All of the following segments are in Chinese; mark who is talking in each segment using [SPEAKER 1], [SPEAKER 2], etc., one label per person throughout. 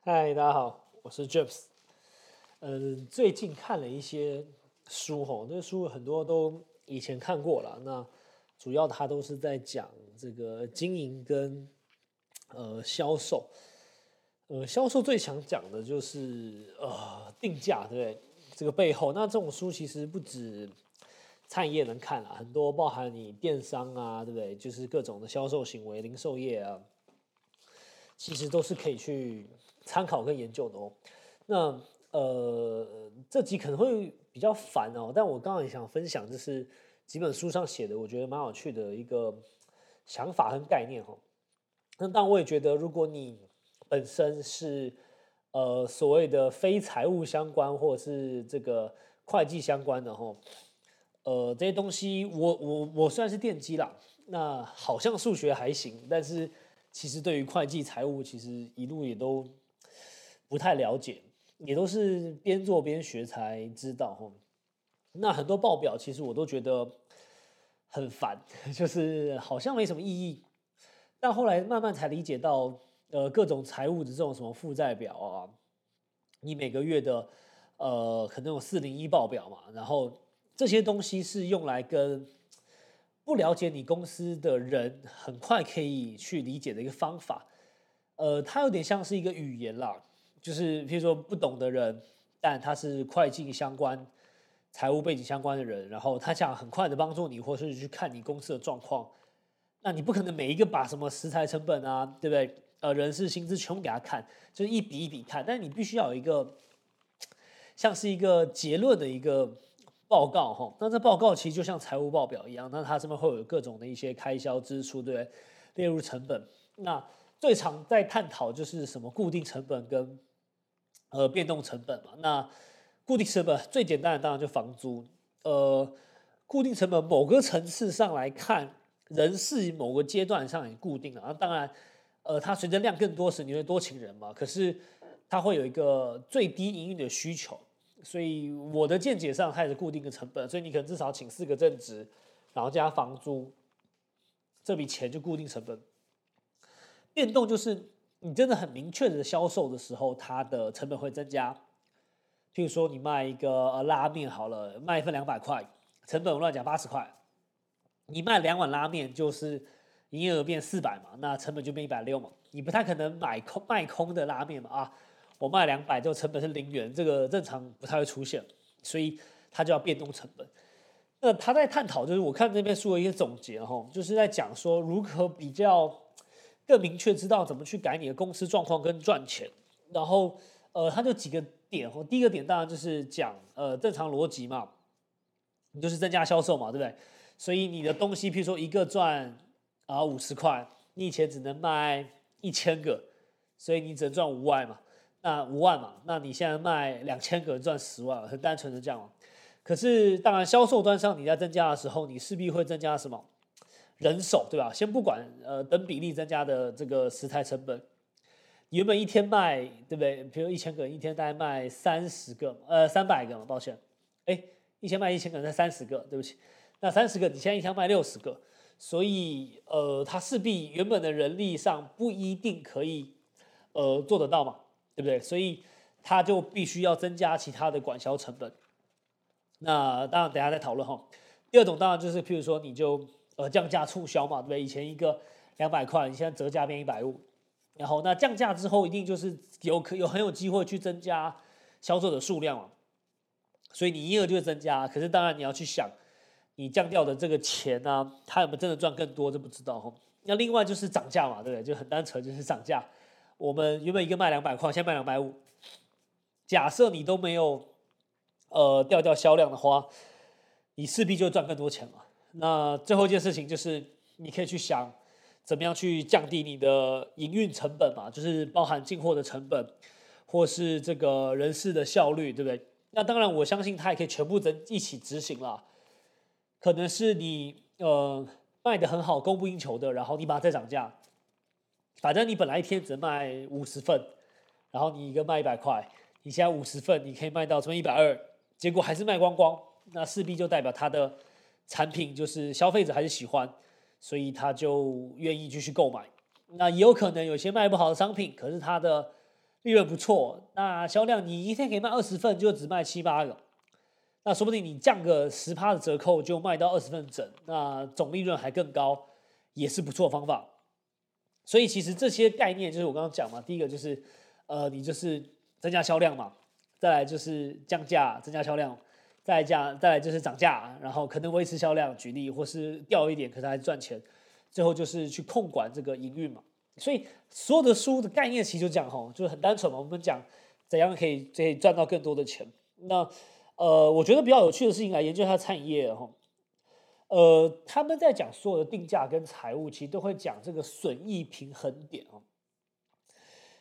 [SPEAKER 1] 嗨，大家好，我是 James。嗯，最近看了一些书吼，那书很多都以前看过了。那主要它都是在讲这个经营跟呃销售。呃，销售最想讲的就是呃定价，对不对？这个背后，那这种书其实不止餐饮业能看啊，很多包含你电商啊，对不对？就是各种的销售行为，零售业啊，其实都是可以去。参考跟研究的哦，那呃这集可能会比较烦哦，但我刚刚也想分享，就是几本书上写的，我觉得蛮有趣的一个想法和概念哈。那但我也觉得，如果你本身是呃所谓的非财务相关或者是这个会计相关的哈，呃这些东西，我我我虽然是电机啦，那好像数学还行，但是其实对于会计财务，其实一路也都。不太了解，也都是边做边学才知道哈。那很多报表其实我都觉得很烦，就是好像没什么意义。但后来慢慢才理解到，呃，各种财务的这种什么负债表啊，你每个月的呃可能有四零一报表嘛，然后这些东西是用来跟不了解你公司的人很快可以去理解的一个方法。呃，它有点像是一个语言啦。就是，譬如说不懂的人，但他是会计相关、财务背景相关的人，然后他想很快的帮助你，或是去看你公司的状况，那你不可能每一个把什么食材成本啊，对不对？呃，人事薪资全部给他看，就是一笔一笔看。但你必须要有一个像是一个结论的一个报告哈。那这报告其实就像财务报表一样，那它上面会有各种的一些开销支出，对不对？列入成本。那最常在探讨就是什么固定成本跟呃，变动成本嘛，那固定成本最简单的当然就房租。呃，固定成本某个层次上来看，人事某个阶段上也固定了。那当然，呃，它随着量更多时，你会多请人嘛。可是它会有一个最低营运的需求，所以我的见解上它也是固定的成本。所以你可能至少请四个正职，然后加房租，这笔钱就固定成本。变动就是。你真的很明确的销售的时候，它的成本会增加。譬如说，你卖一个呃拉面好了，卖一份两百块，成本我乱讲八十块。你卖两碗拉面，就是营业额变四百嘛，那成本就变一百六嘛。你不太可能买空卖空的拉面嘛啊，我卖两百，就成本是零元，这个正常不太会出现，所以它就要变动成本。那他在探讨，就是我看这边书的一些总结哈，就是在讲说如何比较。更明确知道怎么去改你的公司状况跟赚钱，然后呃，他就几个点哦。第一个点当然就是讲呃正常逻辑嘛，你就是增加销售嘛，对不对？所以你的东西，譬如说一个赚啊五十块，你以前只能卖一千个，所以你只能赚五万嘛，那五万嘛，那你现在卖两千个赚十万，很单纯的这样。可是当然销售端上你在增加的时候，你势必会增加什么？人手对吧？先不管呃等比例增加的这个食材成本，原本一天卖对不对？比如一千个，一天大概卖三十个，呃三百个嘛，抱歉，哎，一天卖一千个才三十个，对不起，那三十个你现在一天卖六十个，所以呃它势必原本的人力上不一定可以呃做得到嘛，对不对？所以它就必须要增加其他的管销成本。那当然等下再讨论哈。第二种当然就是譬如说你就。呃，降价促销嘛，对不对？以前一个两百块，你现在折价变一百五，然后那降价之后，一定就是有可有很有机会去增加销售的数量嘛，所以你营业额就会增加。可是当然你要去想，你降掉的这个钱呢，它有没有真的赚更多，这不知道哈。那另外就是涨价嘛，对不对？就很单纯就是涨价。我们原本一个卖两百块，现在卖两百五。假设你都没有呃掉掉销量的话，你势必就赚更多钱嘛。那最后一件事情就是，你可以去想，怎么样去降低你的营运成本嘛，就是包含进货的成本，或是这个人事的效率，对不对？那当然，我相信它也可以全部增一起执行了。可能是你呃卖的很好，供不应求的，然后你把它再涨价，反正你本来一天只卖五十份，然后你一个卖一百块，你现在五十份你可以卖到什么一百二，结果还是卖光光，那势必就代表它的。产品就是消费者还是喜欢，所以他就愿意继续购买。那也有可能有些卖不好的商品，可是它的利润不错，那销量你一天可以卖二十份，就只卖七八个，那说不定你降个十趴的折扣就卖到二十份整，那总利润还更高，也是不错方法。所以其实这些概念就是我刚刚讲嘛，第一个就是呃你就是增加销量嘛，再来就是降价增加销量，再降再来就是涨价，然后可能维持销量，举例或是掉一点，可是还赚钱。最后就是去控管这个营运嘛，所以所有的书的概念其实就讲哈，就是很单纯嘛。我们讲怎样可以可以赚到更多的钱。那呃，我觉得比较有趣的事情来研究一下餐饮业哈。呃，他们在讲所有的定价跟财务，其实都会讲这个损益平衡点哦。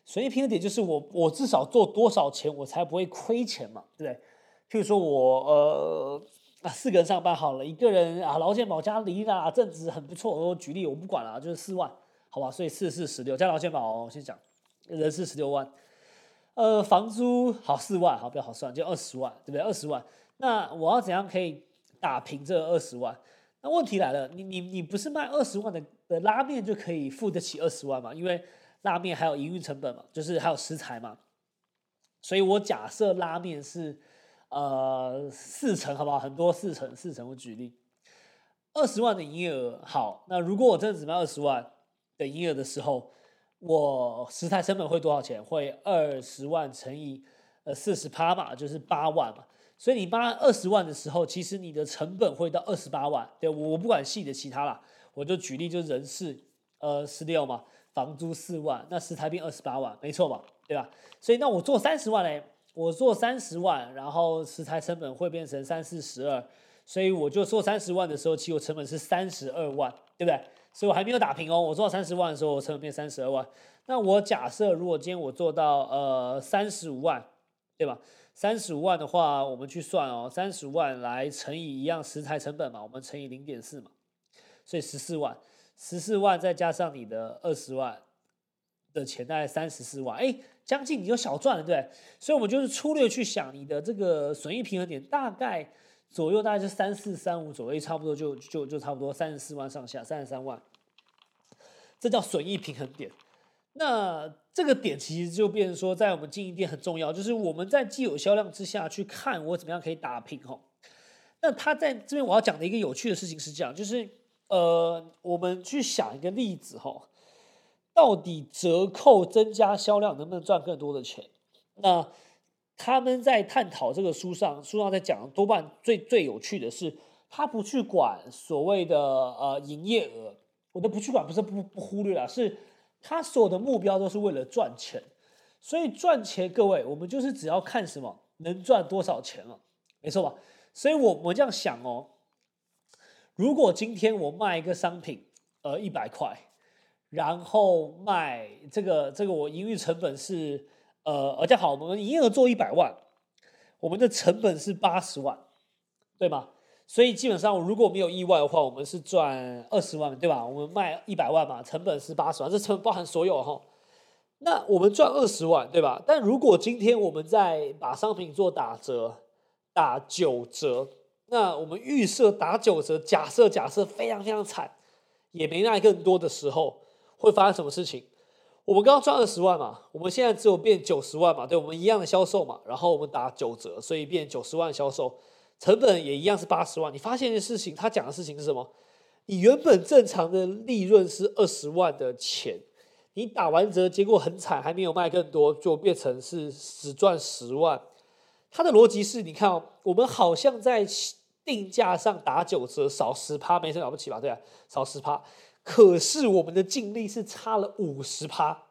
[SPEAKER 1] 损益平衡点就是我我至少做多少钱，我才不会亏钱嘛，对不对？譬如说我呃。啊，四个人上班好了，一个人啊，劳健保加离啦，正值很不错。我举例，我不管了，就是四万，好吧？所以四四十六加劳健保，我先讲，人是十六万。呃，房租好四万，好比较好算，就二十万，对不对？二十万，那我要怎样可以打平这二十万？那问题来了，你你你不是卖二十万的的拉面就可以付得起二十万嘛？因为拉面还有营运成本嘛，就是还有食材嘛。所以我假设拉面是。呃，四成好不好？很多四成，四成。我举例，二十万的营业额，好，那如果我真的只卖二十万的营业额的时候，我食材成本会多少钱？会二十万乘以呃四十趴嘛，就是八万嘛。所以你卖二十万的时候，其实你的成本会到二十八万。对我不管细的其他啦，我就举例，就是人事呃十六嘛，房租四万，那食材变二十八万，没错吧？对吧？所以那我做三十万嘞。我做三十万，然后食材成本会变成三四十二，所以我就做三十万的时候，其实我成本是三十二万，对不对？所以我还没有打平哦。我做三十万的时候，我成本变三十二万。那我假设如果今天我做到呃三十五万，对吧？三十五万的话，我们去算哦，三十万来乘以一样食材成本嘛，我们乘以零点四嘛，所以十四万，十四万再加上你的二十万。的钱大概三十四万，哎，将近你就小赚了，对对？所以，我们就是粗略去想，你的这个损益平衡点大概左右，大概是三四三五左右，差不多就就就差不多三十四万上下，三十三万，这叫损益平衡点。那这个点其实就变成说，在我们经营店很重要，就是我们在既有销量之下去看我怎么样可以打平吼。那他在这边我要讲的一个有趣的事情是这样，就是呃，我们去想一个例子吼。到底折扣增加销量能不能赚更多的钱？那他们在探讨这个书上，书上在讲，多半最最有趣的是，他不去管所谓的呃营业额，我都不去管，不是不不忽略了，是他所有的目标都是为了赚钱。所以赚钱，各位，我们就是只要看什么能赚多少钱了，没错吧？所以我我这样想哦，如果今天我卖一个商品，呃，一百块。然后卖这个这个我营运成本是呃而且好，我们营业额做一百万，我们的成本是八十万，对吗？所以基本上如果没有意外的话，我们是赚二十万，对吧？我们卖一百万嘛，成本是八十万，这成本包含所有哈。那我们赚二十万，对吧？但如果今天我们在把商品做打折，打九折，那我们预设打九折，假设假设非常非常惨，也没卖更多的时候。会发生什么事情？我们刚刚赚二十万嘛，我们现在只有变九十万嘛，对我们一样的销售嘛，然后我们打九折，所以变九十万销售，成本也一样是八十万。你发现一件事情，他讲的事情是什么？你原本正常的利润是二十万的钱，你打完折，结果很惨，还没有卖更多，就变成是只赚十万。他的逻辑是，你看哦，我们好像在定价上打九折，少十趴，没什么了不起吧？对啊，少十趴。可是我们的净利是差了五十趴，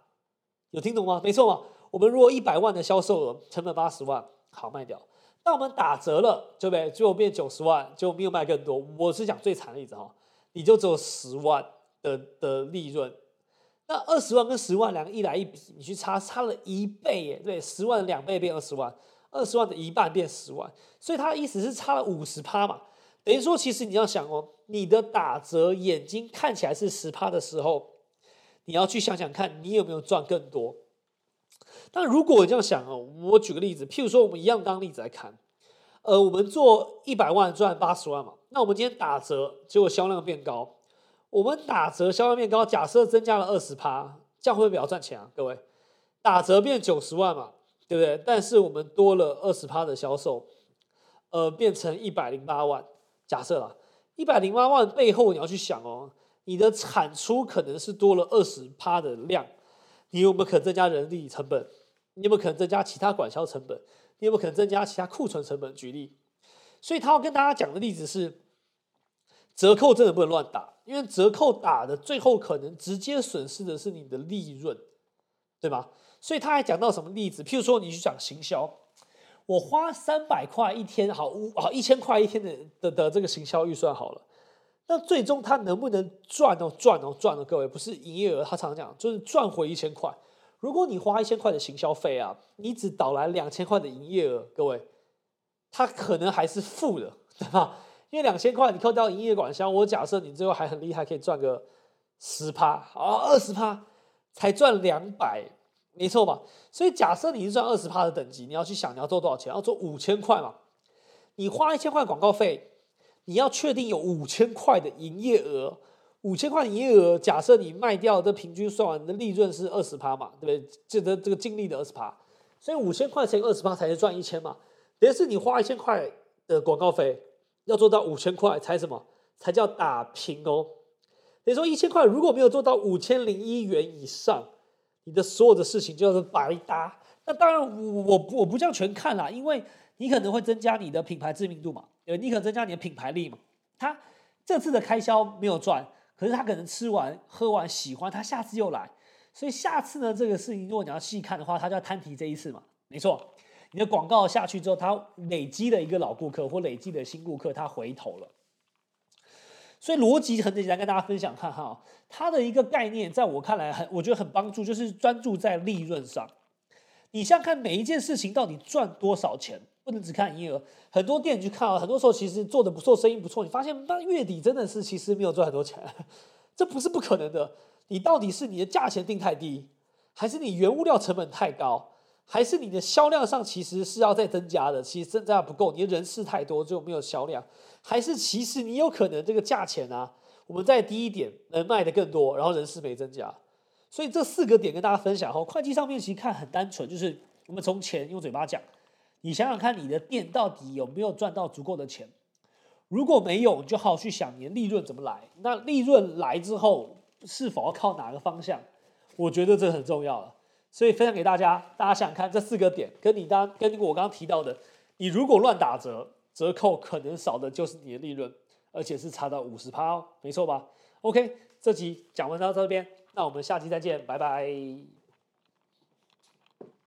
[SPEAKER 1] 有听懂吗？没错嘛。我们如果一百万的销售额，成本八十万，好卖掉。那我们打折了，对不对？最后变九十万，就没有卖更多。我是讲最惨的例子哈，你就只有十万的的利润。那二十万跟十万两个一来一比，你去差差了一倍耶，对，十万两倍变二十万，二十万的一半变十万，所以他的意思是差了五十趴嘛。等于说，其实你要想哦，你的打折眼睛看起来是十趴的时候，你要去想想看，你有没有赚更多。但如果我这样想哦，我举个例子，譬如说，我们一样当例子来看，呃，我们做一百万赚八十万嘛，那我们今天打折，结果销量变高，我们打折销量变高，假设增加了二十趴，这样会不会比较赚钱啊？各位，打折变九十万嘛，对不对？但是我们多了二十趴的销售，呃，变成一百零八万。假设啦，一百零八万背后你要去想哦，你的产出可能是多了二十趴的量，你有没有可能增加人力成本？你有没有可能增加其他管销成本？你有没有可能增加其他库存成本？举例，所以他要跟大家讲的例子是，折扣真的不能乱打，因为折扣打的最后可能直接损失的是你的利润，对吧？所以他还讲到什么例子？譬如说，你去讲行销，我花三百块一天，好五好一千块一天的的的这个行销预算好了，那最终他能不能赚哦赚哦赚哦？各位不是营业额，他常常讲就是赚回一千块。如果你花一千块的行销费啊，你只导来两千块的营业额，各位，它可能还是负的，对吧？因为两千块你扣掉营业管销，我假设你最后还很厉害，可以赚个十趴，啊二十趴才赚两百，没错吧？所以假设你是赚二十趴的等级，你要去想你要做多少钱，要做五千块嘛？你花一千块广告费，你要确定有五千块的营业额。五千块营业额，假设你卖掉的平均算完的利润是二十趴嘛，对不对？这的这个净利的二十趴，所以五千块钱二十趴才是赚一千嘛。等于是你花一千块的广告费，要做到五千块才什么？才叫打平哦。等于说一千块如果没有做到五千零一元以上，你的所有的事情就是白搭。那当然我我我不这样全看啦，因为你可能会增加你的品牌知名度嘛，呃，你可增加你的品牌力嘛。他这次的开销没有赚。可是他可能吃完喝完喜欢，他下次又来，所以下次呢这个事情，如果你要细看的话，他就要摊提这一次嘛，没错。你的广告下去之后，他累积了一个老顾客或累积的新顾客，他回头了。所以逻辑很简单，跟大家分享看哈，它的一个概念，在我看来很，我觉得很帮助，就是专注在利润上。你像看每一件事情到底赚多少钱。不能只看营业额，很多店去看啊，很多时候其实做的不错，生意不错，你发现那月底真的是其实没有赚很多钱，这不是不可能的。你到底是你的价钱定太低，还是你原物料成本太高，还是你的销量上其实是要再增加的，其实增加不够，你的人事太多就没有销量，还是其实你有可能这个价钱啊，我们再低一点能卖的更多，然后人事没增加。所以这四个点跟大家分享后，会计上面其实看很单纯，就是我们从钱用嘴巴讲。你想想看，你的店到底有没有赚到足够的钱？如果没有，你就好好去想你的利润怎么来。那利润来之后，是否要靠哪个方向？我觉得这很重要了。所以分享给大家，大家想想看这四个点，跟你刚跟我刚刚提到的，你如果乱打折，折扣可能少的就是你的利润，而且是差到五十趴哦，没错吧？OK，这集讲完到这边，那我们下期再见，拜拜。